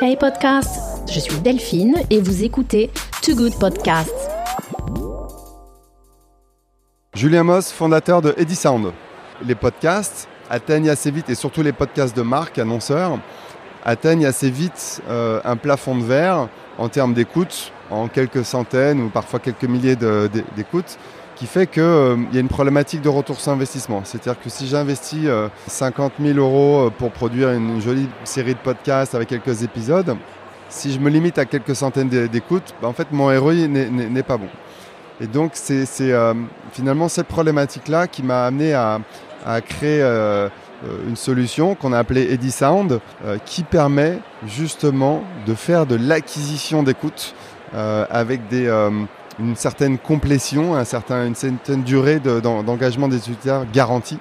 Hey podcast, je suis Delphine et vous écoutez Too Good Podcast. Julien Moss, fondateur de Sound. Les podcasts atteignent assez vite, et surtout les podcasts de marque, annonceurs, atteignent assez vite euh, un plafond de verre en termes d'écoute, en quelques centaines ou parfois quelques milliers d'écoutes, qui fait qu'il euh, y a une problématique de retour sur investissement. C'est-à-dire que si j'investis 50 euh, 000 euros pour produire une jolie série de podcasts avec quelques épisodes, si je me limite à quelques centaines d'écoutes, bah, en fait mon ROI n'est pas bon. Et donc c'est finalement cette problématique-là qui m'a amené à, créer euh, une solution qu'on a appelée EdiSound euh, qui permet justement de faire de l'acquisition d'écoute euh, avec des, une certaine complétion, un certain, une certaine durée d'engagement des utilisateurs garantie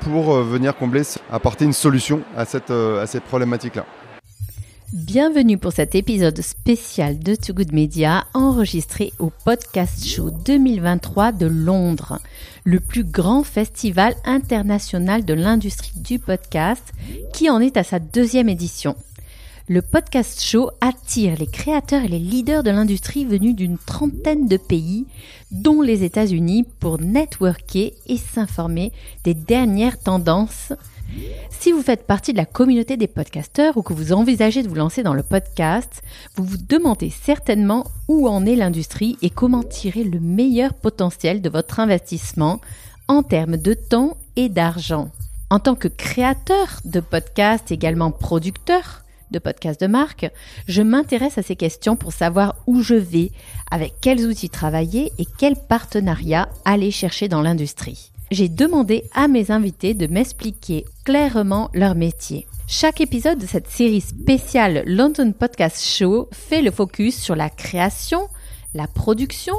pour venir combler, apporter une solution à cette, à cette problématique-là. Bienvenue pour cet épisode spécial de Too Good Media enregistré au Podcast Show 2023 de Londres, le plus grand festival international de l'industrie du podcast qui en est à sa deuxième édition. Le Podcast Show attire les créateurs et les leaders de l'industrie venus d'une trentaine de pays, dont les États-Unis, pour networker et s'informer des dernières tendances si vous faites partie de la communauté des podcasteurs ou que vous envisagez de vous lancer dans le podcast, vous vous demandez certainement où en est l'industrie et comment tirer le meilleur potentiel de votre investissement en termes de temps et d'argent. En tant que créateur de podcasts, également producteur de podcasts de marque, je m'intéresse à ces questions pour savoir où je vais, avec quels outils travailler et quels partenariats aller chercher dans l'industrie j'ai demandé à mes invités de m'expliquer clairement leur métier. Chaque épisode de cette série spéciale London Podcast Show fait le focus sur la création, la production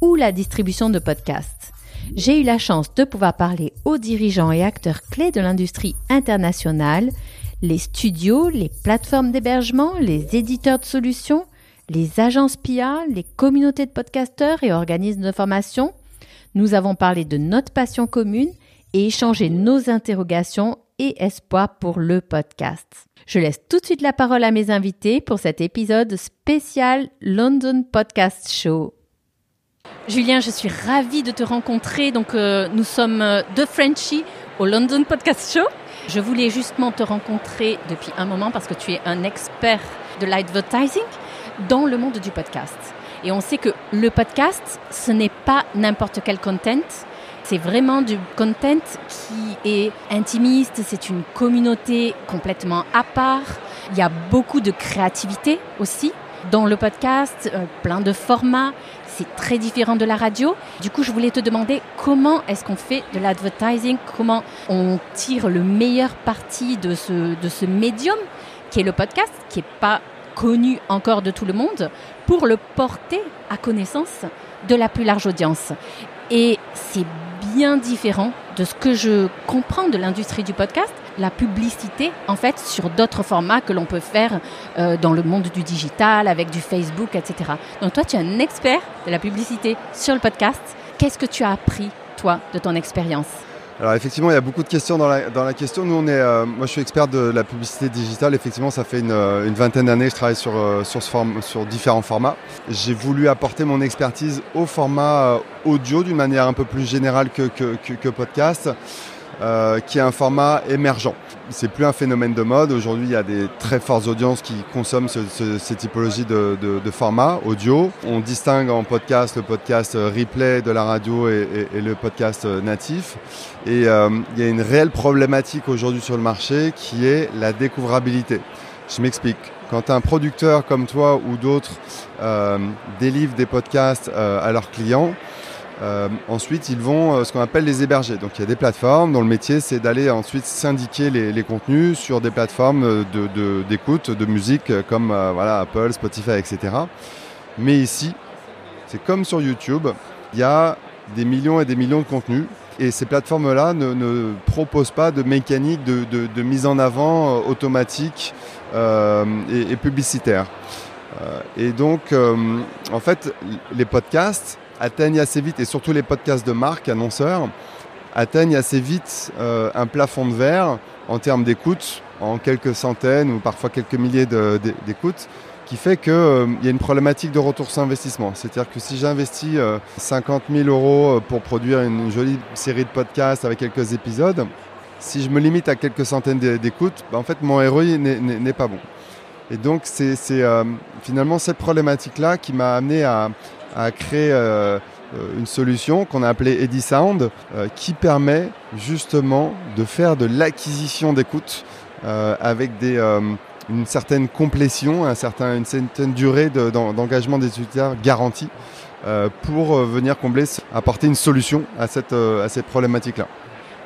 ou la distribution de podcasts. J'ai eu la chance de pouvoir parler aux dirigeants et acteurs clés de l'industrie internationale, les studios, les plateformes d'hébergement, les éditeurs de solutions, les agences PIA, les communautés de podcasteurs et organismes de formation, nous avons parlé de notre passion commune et échangé nos interrogations et espoirs pour le podcast. Je laisse tout de suite la parole à mes invités pour cet épisode spécial London Podcast Show. Julien, je suis ravie de te rencontrer. Donc, euh, nous sommes euh, deux Frenchies au London Podcast Show. Je voulais justement te rencontrer depuis un moment parce que tu es un expert de l'advertising dans le monde du podcast. Et on sait que le podcast, ce n'est pas n'importe quel content. C'est vraiment du content qui est intimiste, c'est une communauté complètement à part. Il y a beaucoup de créativité aussi dans le podcast, euh, plein de formats. C'est très différent de la radio. Du coup, je voulais te demander comment est-ce qu'on fait de l'advertising, comment on tire le meilleur parti de ce, de ce médium qui est le podcast, qui n'est pas connu encore de tout le monde, pour le porter à connaissance de la plus large audience? Et c'est bien différent de ce que je comprends de l'industrie du podcast, la publicité en fait sur d'autres formats que l'on peut faire euh, dans le monde du digital, avec du Facebook, etc. Donc toi, tu es un expert de la publicité sur le podcast. Qu'est-ce que tu as appris, toi, de ton expérience? Alors effectivement, il y a beaucoup de questions dans la, dans la question. Nous, on est, euh, moi, je suis expert de la publicité digitale. Effectivement, ça fait une, euh, une vingtaine d'années que je travaille sur, euh, sur, ce sur différents formats. J'ai voulu apporter mon expertise au format audio d'une manière un peu plus générale que, que, que, que podcast. Euh, qui est un format émergent. C'est plus un phénomène de mode. Aujourd'hui, il y a des très fortes audiences qui consomment ces typologies de, de, format audio. On distingue en podcast le podcast replay de la radio et, le podcast natif. Et euh, il y a une réelle problématique aujourd'hui sur le marché qui est la découvrabilité. Je m'explique. Quand un producteur comme toi ou d'autres euh, délivre des podcasts à leurs clients, euh, ensuite, ils vont euh, ce qu'on appelle les héberger. Donc, il y a des plateformes dont le métier, c'est d'aller ensuite syndiquer les, contenus sur des plateformes euh, d'écoute de, musique comme voilà, Apple, Spotify, etc. Mais ici, c'est comme sur YouTube, il y a des millions et des millions de contenus. Et ces plateformes-là ne, proposent pas de mécanique de, mise en avant automatique et, publicitaire. et donc, en fait, les podcasts, atteignent assez vite, et surtout les podcasts de marque, annonceurs, atteignent assez vite euh, un plafond de verre en termes d'écoute, en quelques centaines ou parfois quelques milliers d'écoutes qui fait qu'il euh, y a une problématique de retour sur investissement. C'est-à-dire que si j'investis 50 000 euros pour produire une jolie série de podcasts avec quelques épisodes, si je me limite à quelques centaines d'écoutes, bah, en fait mon ROI n'est pas bon. Et donc c'est finalement cette problématique-là qui m'a amené à, créer euh, une solution qu'on a appelée EdiSound euh, qui permet justement de faire de l'acquisition d'écoute euh, avec des, une certaine complétion, un certain, une certaine durée d'engagement des utilisateurs garantie pour venir combler, apporter une solution à cette, à cette problématique-là.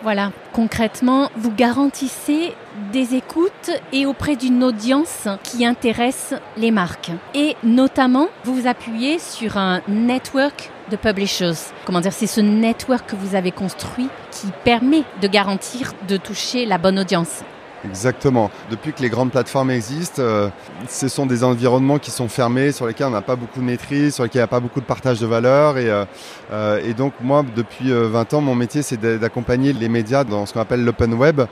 Voilà, concrètement, vous garantissez des écoutes et auprès d'une audience qui intéresse les marques. Et notamment, vous vous appuyez sur un network de publishers. Comment dire, c'est ce network que vous avez construit qui permet de garantir de toucher la bonne audience. Exactement. Depuis que les grandes plateformes existent, euh, ce sont des environnements qui sont fermés, sur lesquels on n'a pas beaucoup de maîtrise, sur lesquels il n'y a pas beaucoup de partage de valeur. Et, euh, euh, et donc moi, depuis 20 ans, mon métier, c'est d'accompagner les médias dans ce qu'on appelle l'open web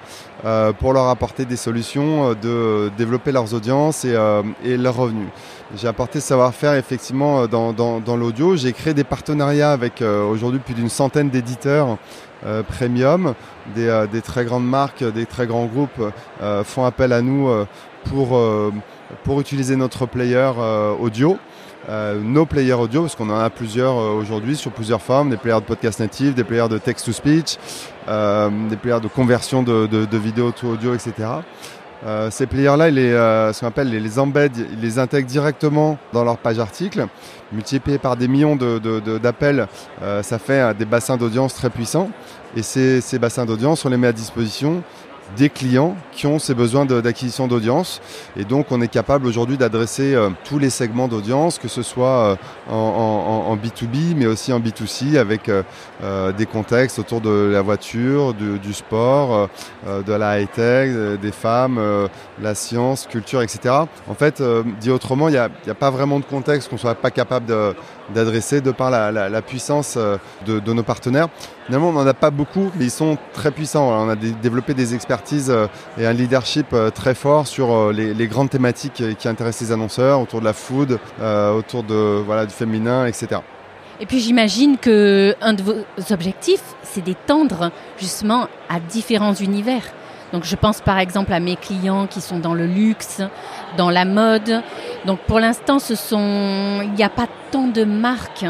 pour leur apporter des solutions, de développer leurs audiences et, et leurs revenus. J'ai apporté ce savoir-faire effectivement dans, dans, dans l'audio. J'ai créé des partenariats avec aujourd'hui plus d'une centaine d'éditeurs euh, premium. Euh, des, très grandes marques, des très grands groupes euh, font appel à nous pour, pour utiliser notre player audio. nos players audio, parce qu'on en a plusieurs aujourd'hui sur plusieurs formes, des players de podcast native, des players de text-to-speech, des players de conversion de, de, de vidéo audio, etc. Euh, ces players-là, les, euh, ce qu'on appelle les, les embeds, ils les intègrent directement dans leur page article. Multiplié par des millions d'appels, de, euh, ça fait des bassins d'audience très puissants. Et ces, ces bassins d'audience, on les met à disposition des clients qui ont ces besoins d'acquisition d'audience. Et donc, on est capable aujourd'hui d'adresser euh, tous les segments d'audience, que ce soit euh, en, B2B, mais aussi en B2C, avec euh, des contextes autour de la voiture, du, sport, de la high-tech, des femmes, la science, culture, etc. En fait, dit autrement, il n'y a, pas vraiment de contexte qu'on soit pas capable d'adresser de, par la, puissance de, nos partenaires. Finalement, on n'en a pas beaucoup, mais ils sont très puissants. On a développé des expertises et un leadership euh, très fort sur euh, les, grandes thématiques qui intéressent les annonceurs, autour de la food, euh, autour de, voilà, du féminin, etc. Et puis j'imagine que un de vos objectifs, c'est d'étendre justement à différents univers. Donc je pense par exemple à mes clients qui sont dans le luxe, dans la mode. Donc pour l'instant, ce sont, il n'y a pas tant de marques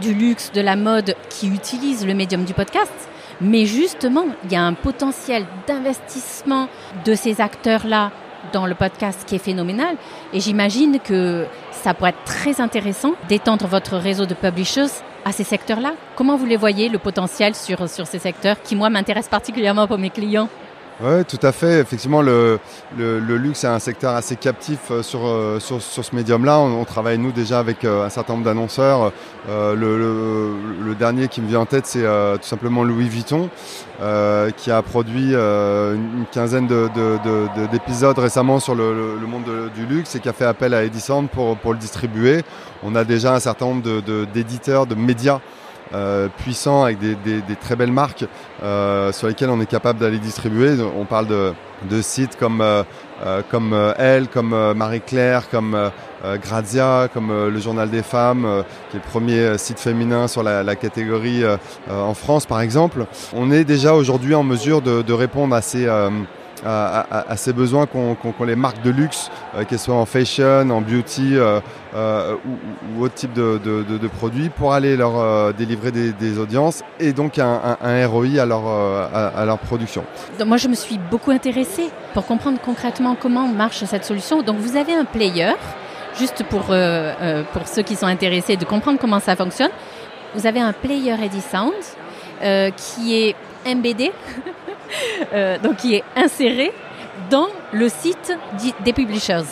du luxe, de la mode qui utilisent le médium du podcast. Mais justement, il y a un potentiel d'investissement de ces acteurs-là dans le podcast qui est phénoménal. Et j'imagine que ça pourrait être très intéressant d'étendre votre réseau de publishers à ces secteurs-là. Comment vous les voyez, le potentiel sur, sur ces secteurs qui, moi, m'intéressent particulièrement pour mes clients? Oui, tout à fait. Effectivement, le, le, luxe est un secteur assez captif euh, sur, euh, sur, sur ce médium-là. On, travaille, nous, déjà avec euh, un certain nombre d'annonceurs. le, dernier qui me vient en tête, c'est tout simplement Louis Vuitton, qui a produit une quinzaine d'épisodes de, de, récemment sur le, monde du luxe et qui a fait appel à Edison pour, pour le distribuer. On a déjà un certain nombre d'éditeurs, de, médias euh, puissant avec des, très belles marques euh, sur lesquelles on est capable d'aller distribuer. On parle de, sites comme, euh, comme Elle, comme Marie-Claire, comme Grazia, comme le Journal des Femmes, qui est le premier site féminin sur la, catégorie en France par exemple. On est déjà aujourd'hui en mesure de, de répondre à ces à, ces besoins qu'ont les marques de luxe, euh, qu'elles soient en fashion, en beauty euh, euh, ou, autre type de, produits, pour aller leur délivrer des, audiences et donc un, ROI à leur, à, leur production. moi, je me suis beaucoup intéressée pour comprendre concrètement comment marche cette solution. Donc, vous avez un player, juste pour, pour ceux qui sont intéressés de comprendre comment ça fonctionne. Vous avez un player Ready Sound qui est MBD Euh, donc qui est inséré dans le site des publishers.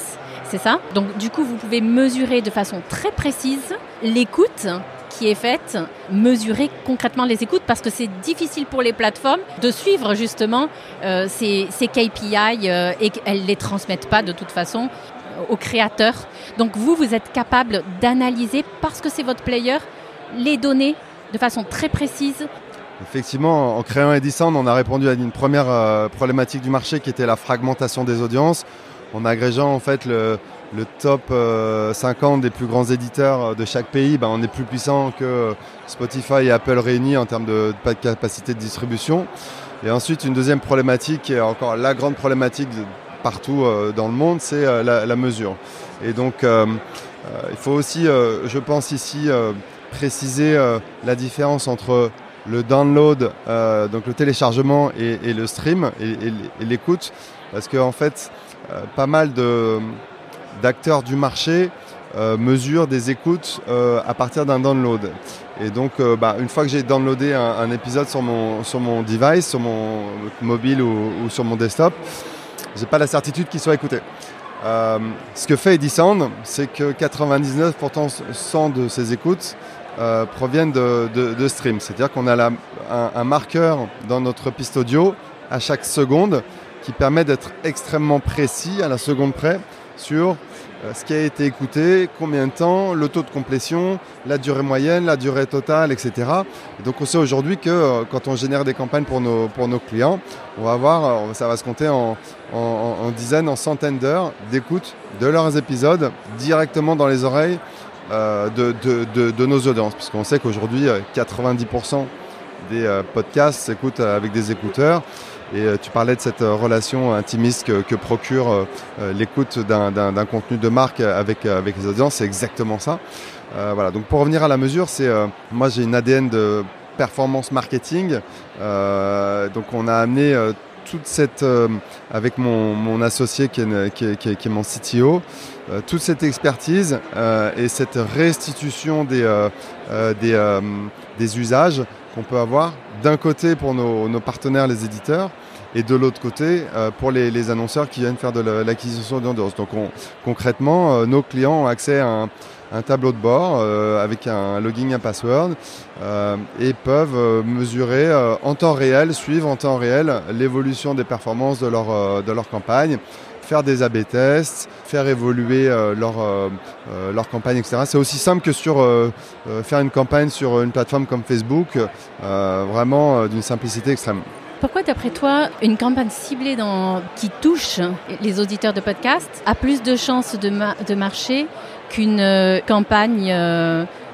C'est ça? Donc du coup, vous pouvez mesurer de façon très précise l'écoute qui est faite, mesurer concrètement les écoutes parce que c'est difficile pour les plateformes de suivre justement euh, ces, KPI euh, et qu'elles ne les transmettent pas de toute façon aux créateurs. Donc vous, vous êtes capable d'analyser parce que c'est votre player les données de façon très précise Effectivement, en créant Edison, on a répondu à une première problématique du marché qui était la fragmentation des audiences. En agrégeant en fait le, top 50 des plus grands éditeurs de chaque pays, ben, on est plus puissant que Spotify et Apple réunis en termes de, capacité de distribution. Et ensuite, une deuxième problématique, qui est encore la grande problématique partout euh, dans le monde, c'est euh, la, mesure. Et donc, euh, il faut aussi, je pense ici, préciser la différence entre le download, donc le téléchargement et, le stream et, l'écoute, parce qu'en en fait, pas mal d'acteurs du marché mesurent des écoutes à partir d'un download. Et donc, bah, une fois que j'ai downloadé un, épisode sur mon, sur mon device, sur mon mobile ou, sur mon desktop, j'ai pas la certitude qu'il soit écouté. Euh, ce que fait Edison, c'est que 99% de ses écoutes euh, proviennent de, de, stream. C'est-à-dire qu'on a un, marqueur dans notre piste audio à chaque seconde qui permet d'être extrêmement précis à la seconde près sur euh, ce qui a été écouté, combien de temps, le taux de complétion, la durée moyenne, la durée totale, etc. donc on sait aujourd'hui que euh, quand on génère des campagnes pour nos, clients, on va voir, euh, ça va se compter en, dizaines, en centaines d'heures d'écoute de leurs épisodes directement dans les oreilles de, de, nos audiences. Puisqu'on sait qu'aujourd'hui, 90% des podcasts s'écoutent avec des écouteurs. Et euh, tu parlais de cette euh, relation intimiste que, procure euh, l'écoute d'un contenu de marque avec, avec les audiences, c'est exactement ça. voilà. Donc pour revenir à la mesure, c'est moi j'ai une ADN de performance marketing. donc on a amené cette, avec mon, associé qui est, mon CTO, toute cette expertise et cette restitution des usages qu'on peut avoir d'un côté pour nos, partenaires, les éditeurs, et de l'autre côté euh, pour les, annonceurs qui viennent faire de l'acquisition d'audience. Donc concrètement, euh, nos clients ont accès à un, tableau de bord euh, avec un login, un password et peuvent mesurer en temps réel, suivre en temps réel l'évolution des performances de leur, de leur campagne faire des AB tests, faire évoluer leur, leur campagne, etc. C'est aussi simple que sur faire une campagne sur une plateforme comme Facebook, vraiment d'une simplicité extrême. Pourquoi, d'après toi, une campagne ciblée qui touche les auditeurs de podcast a plus de chances de, de marcher qu'une campagne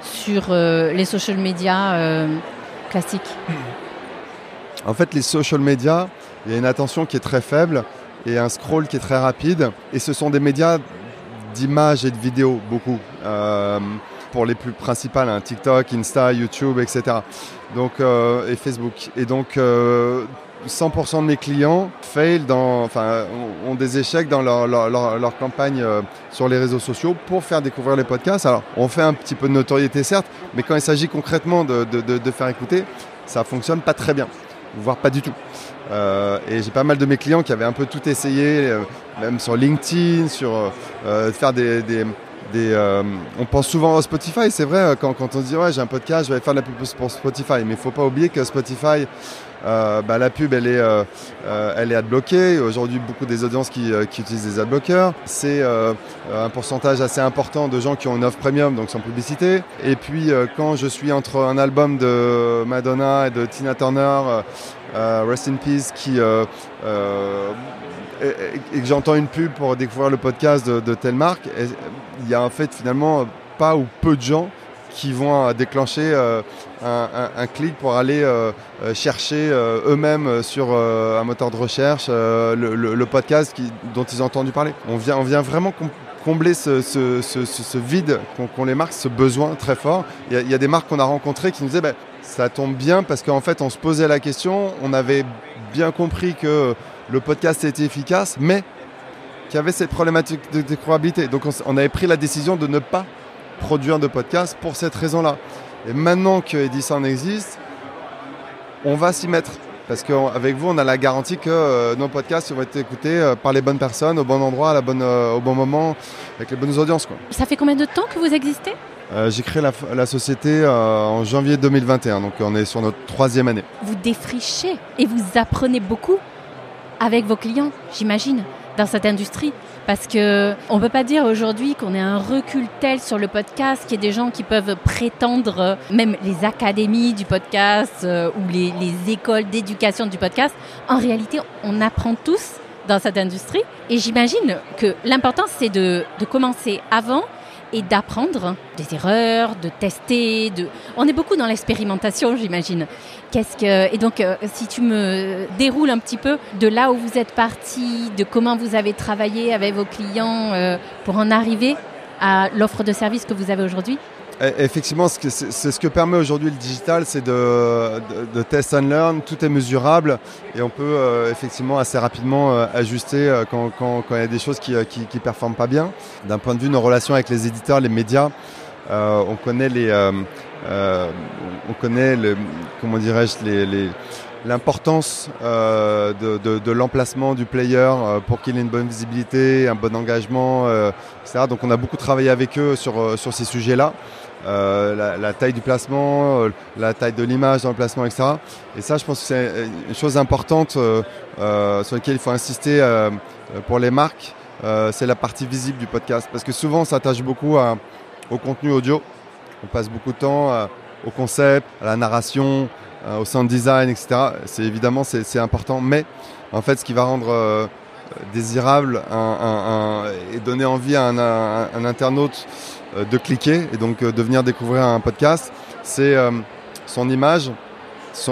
sur les social media classiques? En fait, les social media, il y a une attention qui est très faible et un scroll qui est très rapide. Et ce sont des médias d'images et de vidéos, beaucoup. Euh, pour les plus principales, hein, TikTok, Insta, YouTube, etc. Donc, euh, et Facebook. Et donc, 100% euh, de mes clients fail dans, enfin, ont des échecs dans leur, leur, campagne sur les réseaux sociaux pour faire découvrir les podcasts. Alors, on fait un petit peu de notoriété, certes, mais quand il s'agit concrètement de, faire écouter, ça fonctionne pas très bien, voire pas du tout. Euh, et j'ai pas mal de mes clients qui avaient un peu tout essayé, euh, même sur LinkedIn, sur euh, faire des, on pense souvent au Spotify, c'est vrai, quand, quand, on dit ouais j'ai un podcast, je vais faire de la pub pour Spotify, mais il faut pas oublier que Spotify, bah, la pub elle est, elle est adblockée. Aujourd'hui beaucoup des audiences qui, qui utilisent des adblockers. C'est un pourcentage assez important de gens qui ont une offre premium, donc sans publicité. Et puis quand je suis entre un album de Madonna et de Tina Turner euh, Rest in Peace, qui, euh, euh, et, que j'entends une pub pour découvrir le podcast de, telle marque, il y a en fait finalement pas ou peu de gens qui vont déclencher un, clic pour aller chercher eux-mêmes sur un moteur de recherche le, podcast dont ils ont entendu parler. On vient, on vient vraiment combler ce, vide qu'ont les marques, ce besoin très fort. Il y, a, des marques qu'on a rencontrées qui nous disaient bah, ça tombe bien parce qu'en fait, on se posait la question, on avait bien compris que le podcast était efficace, mais qu'il y avait cette problématique de décroissabilité. Donc, on avait pris la décision de ne pas produire de podcast pour cette raison-là. Et maintenant que Edison existe, on va s'y mettre. Parce qu'avec vous, on a la garantie que euh, nos podcasts vont être écoutés euh, par les bonnes personnes, au bon endroit, à la bonne, euh, au bon moment, avec les bonnes audiences. Ça fait combien de temps que vous existez? Euh, j'ai créé la, société euh, en janvier 2021, donc on est sur notre troisième année. Vous défrichez et vous apprenez beaucoup avec vos clients, j'imagine. dans cette industrie parce que on peut pas dire aujourd'hui qu'on ait un recul tel sur le podcast qu'il y ait des gens qui peuvent prétendre, même les académies du podcast euh, ou les, les écoles d'éducation du podcast. En réalité, on apprend tous dans cette industrie et j'imagine que l'important c'est de commencer avant et d'apprendre des erreurs, de tester. De... On est beaucoup dans l'expérimentation, j'imagine. Qu'est-ce que et donc euh, si tu me déroules un petit peu de là où vous êtes parti, de comment vous avez travaillé avec vos clients euh, pour en arriver à l'offre de service que vous avez aujourd'hui. Effectivement, c'est ce que permet aujourd'hui le digital, c'est de, de, test and learn, tout est mesurable et on peut euh, effectivement assez rapidement euh, ajuster euh, quand, il y a des choses qui ne qui, performent pas bien. D'un point de vue de nos relations avec les éditeurs, les médias, on connaît les, on connaît comment dirais-je les, l'importance de, de, l'emplacement du player pour qu'il ait une bonne visibilité, un bon engagement, etc. Donc on a beaucoup travaillé avec eux sur, sur ces sujets-là. Euh, la, taille du placement, euh, la taille de l'image dans le placement, etc. Et ça, je pense que c'est une chose importante euh, sur laquelle il faut insister pour les marques. c'est la partie visible du podcast. Parce que souvent, on s'attache beaucoup au contenu audio. On passe beaucoup de temps au concept, à la narration, au sound design, etc. C'est évidemment c'est important, mais en fait, ce qui va rendre désirable et donner envie à un internaute euh, de cliquer et donc euh, de venir découvrir un podcast, c'est euh, son image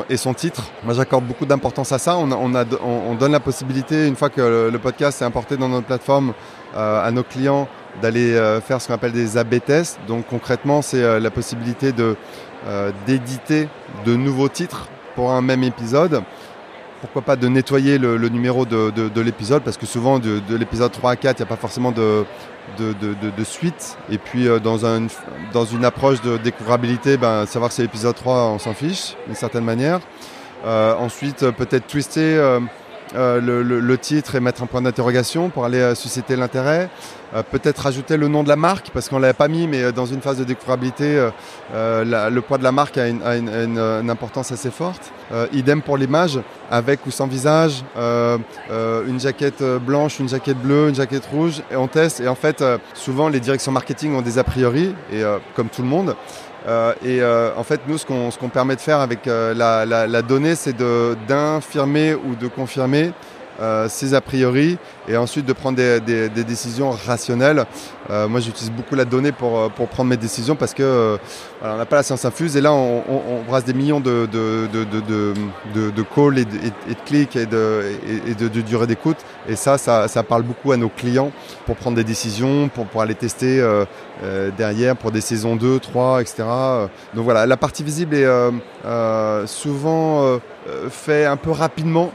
et son titre. Moi, j'accorde beaucoup d'importance à ça. On, on, donne la possibilité, une fois que le, podcast est importé dans notre plateforme, à nos clients d'aller faire ce qu'on appelle des A/B tests. Donc concrètement, c'est la possibilité de d'éditer de nouveaux titres pour un même épisode pourquoi pas de nettoyer le, numéro de, l'épisode, parce que souvent de, l'épisode 3 à 4, il n'y a pas forcément de, suite. Et puis euh, dans, un, dans une approche de découvrabilité, ben, savoir que c'est l'épisode 3, on s'en fiche d'une certaine manière. Euh, ensuite, peut-être twister euh, le, titre et mettre un point d'interrogation pour aller susciter l'intérêt. Euh, peut-être rajouter le nom de la marque, parce qu'on ne l'avait pas mis, mais euh, dans une phase de découvrabilité, euh, le poids de la marque a une, importance assez forte. idem pour l'image, avec ou sans visage, une jaquette blanche, une jaquette bleue, une jaquette rouge, et on teste. Et en fait, souvent, les directions marketing ont des a priori, et comme tout le monde. Et en fait, nous, ce qu'on permet de faire avec la, la, donnée, c'est d'infirmer ou de confirmer euh, ces a priori et ensuite de prendre des, décisions rationnelles. Euh, moi, j'utilise beaucoup la donnée pour, euh, pour prendre mes décisions parce que on n'a pas la science infuse et là, on, brasse des millions de, calls et de, clics et de, durée d'écoute. Et ça, ça, ça, parle beaucoup à nos clients pour prendre des décisions, pour, pour aller tester derrière pour des saisons 2, 3, etc. Donc voilà, la partie visible est souvent fait un peu rapidement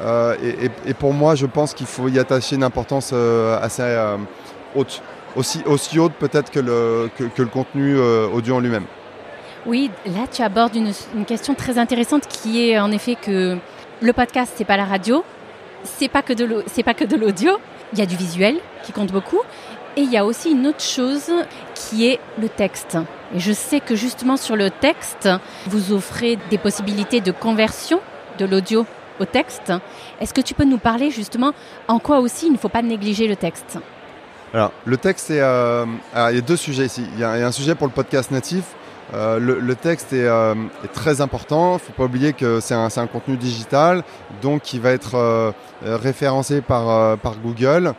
euh, et, pour moi, je pense qu'il faut y attacher une importance euh, assez euh, haute. Aussi, aussi haute peut-être que le, que, le contenu audio en lui-même. Oui, là tu abordes une, question très intéressante qui est en effet que le podcast, c'est pas la radio, c'est pas que de c'est pas que de l'audio. Il y a du visuel qui compte beaucoup, et il y a aussi une autre chose qui est le texte. Et je sais que justement sur le texte, vous offrez des possibilités de conversion de l'audio au texte. Est-ce que tu peux nous parler justement en quoi aussi il ne faut pas négliger le texte? Alors, le texte, euh, il y a deux sujets ici. Il y, a, un sujet pour le podcast natif. Euh, le, texte euh, est, très important. Il ne faut pas oublier que c'est un, un, contenu digital, donc qui va être référencé par, par Google.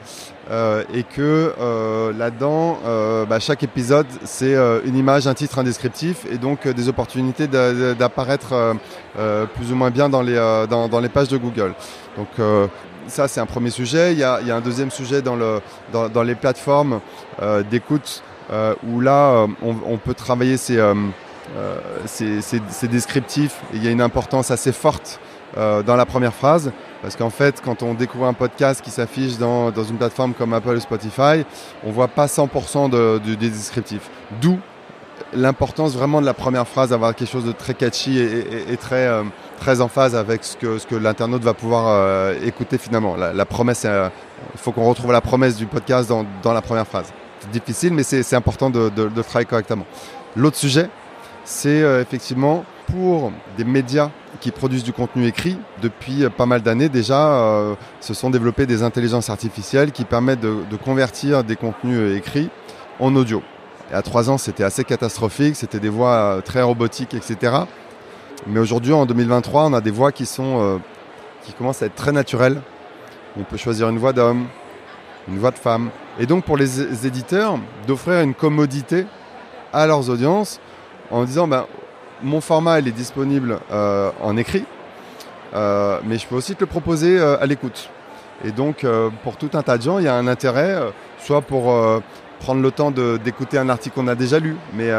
Euh, et que euh, là-dedans, euh, bah, chaque épisode, c'est une image, un titre, un descriptif, et donc des opportunités d'apparaître plus ou moins bien dans les, dans, les pages de Google. Donc ça, c'est un premier sujet. Il y a, il y a un deuxième sujet dans, le, dans, dans les plateformes d'écoute, où là, on, on, peut travailler ces, ces descriptifs, il y a une importance assez forte dans la première phrase. Parce qu'en fait, quand on découvre un podcast qui s'affiche dans, une plateforme comme Apple ou Spotify, on voit pas 100% de, des descriptifs. D'où l'importance vraiment de la première phrase, d'avoir quelque chose de très catchy et, très, euh, en phase avec ce que, l'internaute va pouvoir euh, écouter finalement. La, promesse, euh, il faut qu'on retrouve la promesse du podcast dans, dans la première phrase. Difficile, mais c'est important de, de, travailler correctement. L'autre sujet, c'est effectivement pour des médias qui produisent du contenu écrit. Depuis pas mal d'années déjà, se sont développées des intelligences artificielles qui permettent de, convertir des contenus écrits en audio. Et à trois ans, c'était assez catastrophique, c'était des voix très robotiques, etc. Mais aujourd'hui, en 2023, on a des voix qui commencent à être très naturelles. On peut choisir une voix d'homme, une voix de femme. Et donc pour les éditeurs, d'offrir une commodité à leurs audiences en disant ben, mon format il est disponible euh, en écrit, euh, mais je peux aussi te le proposer euh, à l'écoute. Et donc pour tout un tas de gens, il y a un intérêt, soit pour prendre le temps d'écouter un article qu'on a déjà lu, mais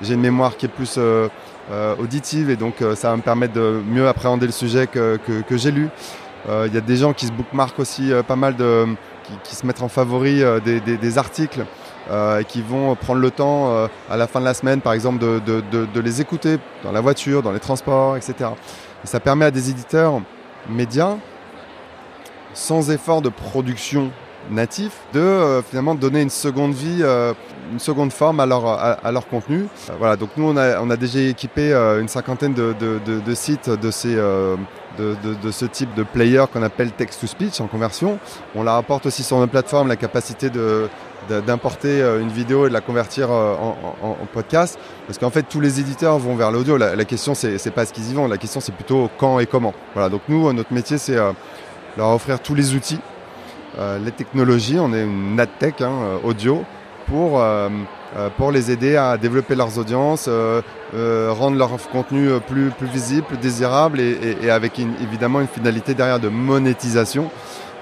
j'ai une mémoire qui est plus auditive et donc ça va me permettre de mieux appréhender le sujet que, que j'ai lu. Il y a des gens qui se bookmarkent aussi pas mal de qui, se mettent en favori euh, des, articles euh, et qui vont prendre le temps euh, à la fin de la semaine, par exemple, de, les écouter dans la voiture, dans les transports, etc. Et ça permet à des éditeurs médias, sans effort de production natif, de finalement donner une seconde vie, une seconde forme à leur, à, leur contenu. voilà, donc nous on a, on a déjà équipé une cinquantaine de, sites de ces de, ce type de player qu'on appelle text-to-speech en conversion. On la rapporte aussi sur notre plateforme, la capacité d'importer euh, une vidéo et de la convertir euh, en, podcast. Parce qu'en fait, tous les éditeurs vont vers l'audio. La, question, c'est pas ce qu'ils y vont. La question, c'est plutôt quand et comment. Voilà. Donc nous, notre métier, c'est euh, leur offrir tous les outils, les technologies. On est une NatTech hein, audio pour euh, pour les aider à développer leurs audiences, euh, euh, rendre leur contenu plus, plus visible, plus désirable et, avec évidemment une finalité derrière de monétisation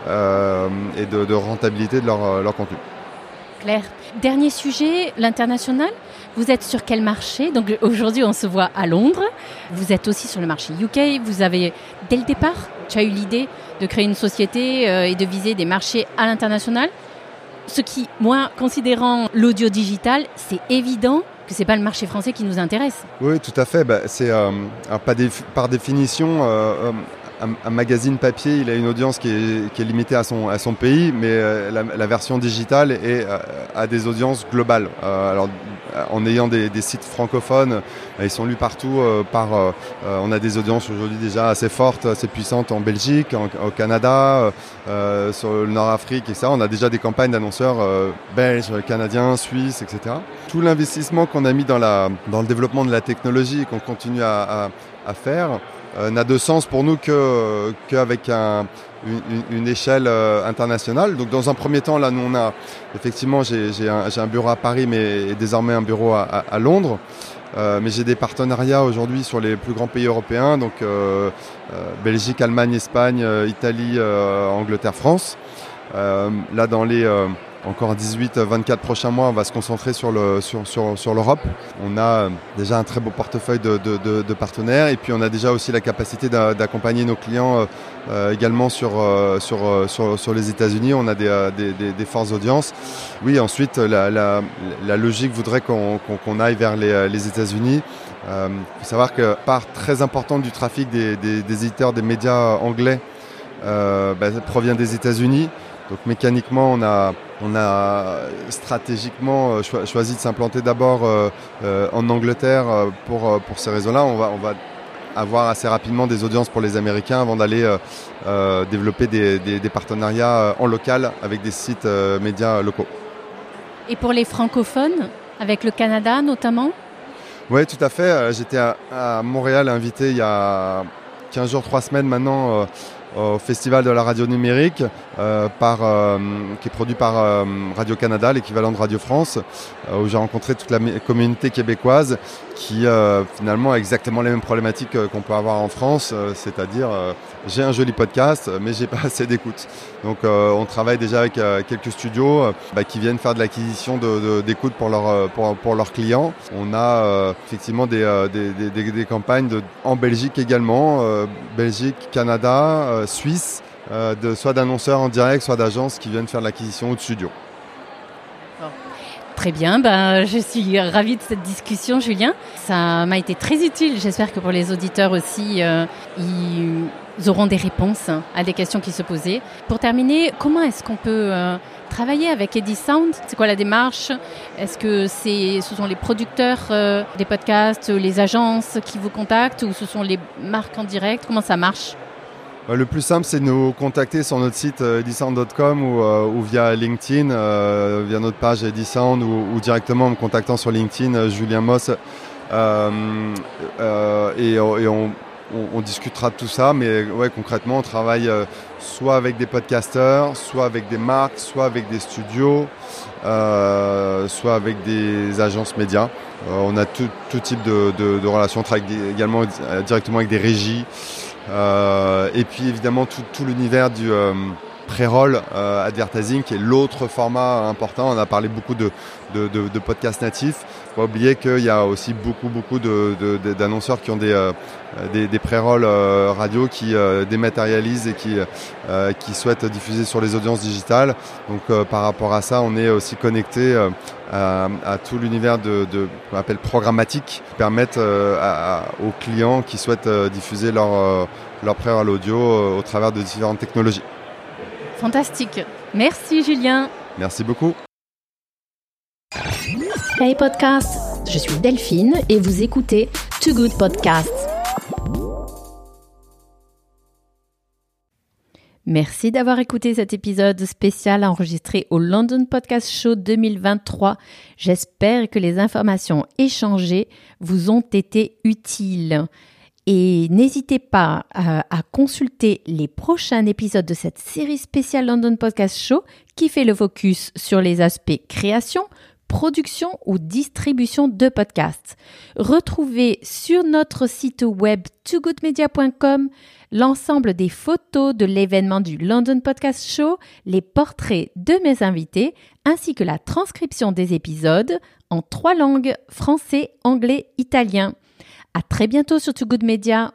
et de, rentabilité de leur, leur contenu. Claire. Dernier sujet, l'international. Vous êtes sur quel marché? Donc aujourd'hui, on se voit à Londres. Vous êtes aussi sur le marché UK. Vous avez, dès le départ, tu as eu l'idée de créer une société et de viser des marchés à l'international. Ce qui, moi, considérant l'audio digital, c'est évident que c'est pas le marché français qui nous intéresse. Oui, tout à fait. Bah, c'est euh, par définition. Euh, euh, un, magazine papier, il a une audience qui est, limitée à son, pays, mais euh, la, version digitale euh, a des audiences globales. Euh, alors, en ayant des, sites francophones, ils sont lus partout par. on a des audiences aujourd'hui déjà assez fortes, assez puissantes en Belgique, au Canada, sur le Nord-Afrique, et ça. On a déjà des campagnes d'annonceurs belges, canadiens, suisses, etc. Tout l'investissement qu'on a mis dans, le développement de la technologie et qu'on continue à, faire, n'a de sens pour nous qu'avec un, une, échelle euh, internationale. Donc dans un premier temps, là, nous on a effectivement, j'ai un, un, bureau à Paris, mais désormais un bureau à, à, Londres. Euh, mais j'ai des partenariats aujourd'hui sur les plus grands pays européens, donc euh, euh Belgique, Allemagne, Espagne, Italie, Angleterre, France. là, dans les encore 18-24 prochains mois, on va se concentrer sur l'Europe. On a euh, déjà un très beau portefeuille de, partenaires et puis on a déjà aussi la capacité d'accompagner nos clients euh, euh également sur, euh, les États-Unis. On a des, des, des, audiences. Oui, ensuite, la, logique voudrait qu'on aille vers les, États-Unis. Il faut savoir que part très importante du trafic des, éditeurs des médias anglais bah, provient des États-Unis. Donc mécaniquement, on a, on a stratégiquement euh, choisi de s'implanter d'abord euh, euh, en Angleterre pour, pour ces raisons-là. On va, on va avoir assez rapidement des audiences pour les Américains avant d'aller développer des, des, partenariats en local avec des sites médias locaux. Et pour les francophones, avec le Canada notamment? Oui, tout à fait. J'étais à, à, Montréal invité il y a 15 jours, 3 semaines maintenant au Festival de la radio numérique euh, euh, qui est produit par euh, Radio-Canada, l'équivalent de Radio France, où j'ai rencontré toute la communauté québécoise qui finalement a exactement les mêmes problématiques qu'on peut avoir en France, c'est-à-dire j'ai un joli podcast, mais j'ai pas assez d'écoute. Donc on travaille déjà avec quelques studios bah, qui viennent faire de l'acquisition d'écoute de, pour, leur, pour, pour, leurs clients. On a effectivement des, des, des, des campagnes de, en Belgique également, Belgique, Canada, Suisse, euh, de, soit d'annonceurs en direct, soit d'agences qui viennent faire l'acquisition ou de studios. Très bien, ben, je suis ravie de cette discussion, Julien. Ça m'a été très utile. J'espère que pour les auditeurs aussi, euh, ils auront des réponses hein, à des questions qui se posaient. Pour terminer, comment est-ce qu'on peut euh, travailler avec Eddie Sound? C'est quoi la démarche? Est-ce que c'est, ce sont les producteurs euh, des podcasts, les agences qui vous contactent ou ce sont les marques en direct? Comment ça marche? Le plus simple, c'est de nous contacter sur notre site edisound.com ou, ou, via LinkedIn, via notre page Edisound ou, directement en me contactant sur LinkedIn, Julien Moss. et, on, discutera de tout ça, mais ouais, concrètement, on travaille euh, soit avec des podcasters, soit avec des marques, soit avec des studios, euh, soit avec des agences médias. Euh, on a tout, type de, relations. On travaille également directement avec des régies. Et puis évidemment tout, l'univers du pré-roll advertising, qui est l'autre format important. On a parlé beaucoup de, de podcasts natifs faut pas oublier qu'il y a aussi beaucoup, beaucoup d'annonceurs qui ont des, euh, des, des pré-rolls euh, radio qui euh, dématérialisent et qui, qui souhaitent diffuser sur les audiences digitales. Donc par rapport à ça, on est aussi connecté à, tout l'univers de, de qu'on appelle programmatique, qui permettent aux clients qui souhaitent diffuser leur, leur pré-roll audio au travers de différentes technologies. Fantastique. Merci Julien. Merci beaucoup. Hey podcast, je suis Delphine et vous écoutez Too Good Podcast. Merci d'avoir écouté cet épisode spécial enregistré au London Podcast Show 2023. J'espère que les informations échangées vous ont été utiles. Et n'hésitez pas à, à, consulter les prochains épisodes de cette série spéciale London Podcast Show qui fait le focus sur les aspects création, production ou distribution de podcasts. Retrouvez sur notre site web togoodmedia.com l'ensemble des photos de l'événement du London Podcast Show, les portraits de mes invités, ainsi que la transcription des épisodes en trois langues, français, anglais, italien. À très bientôt sur Too Media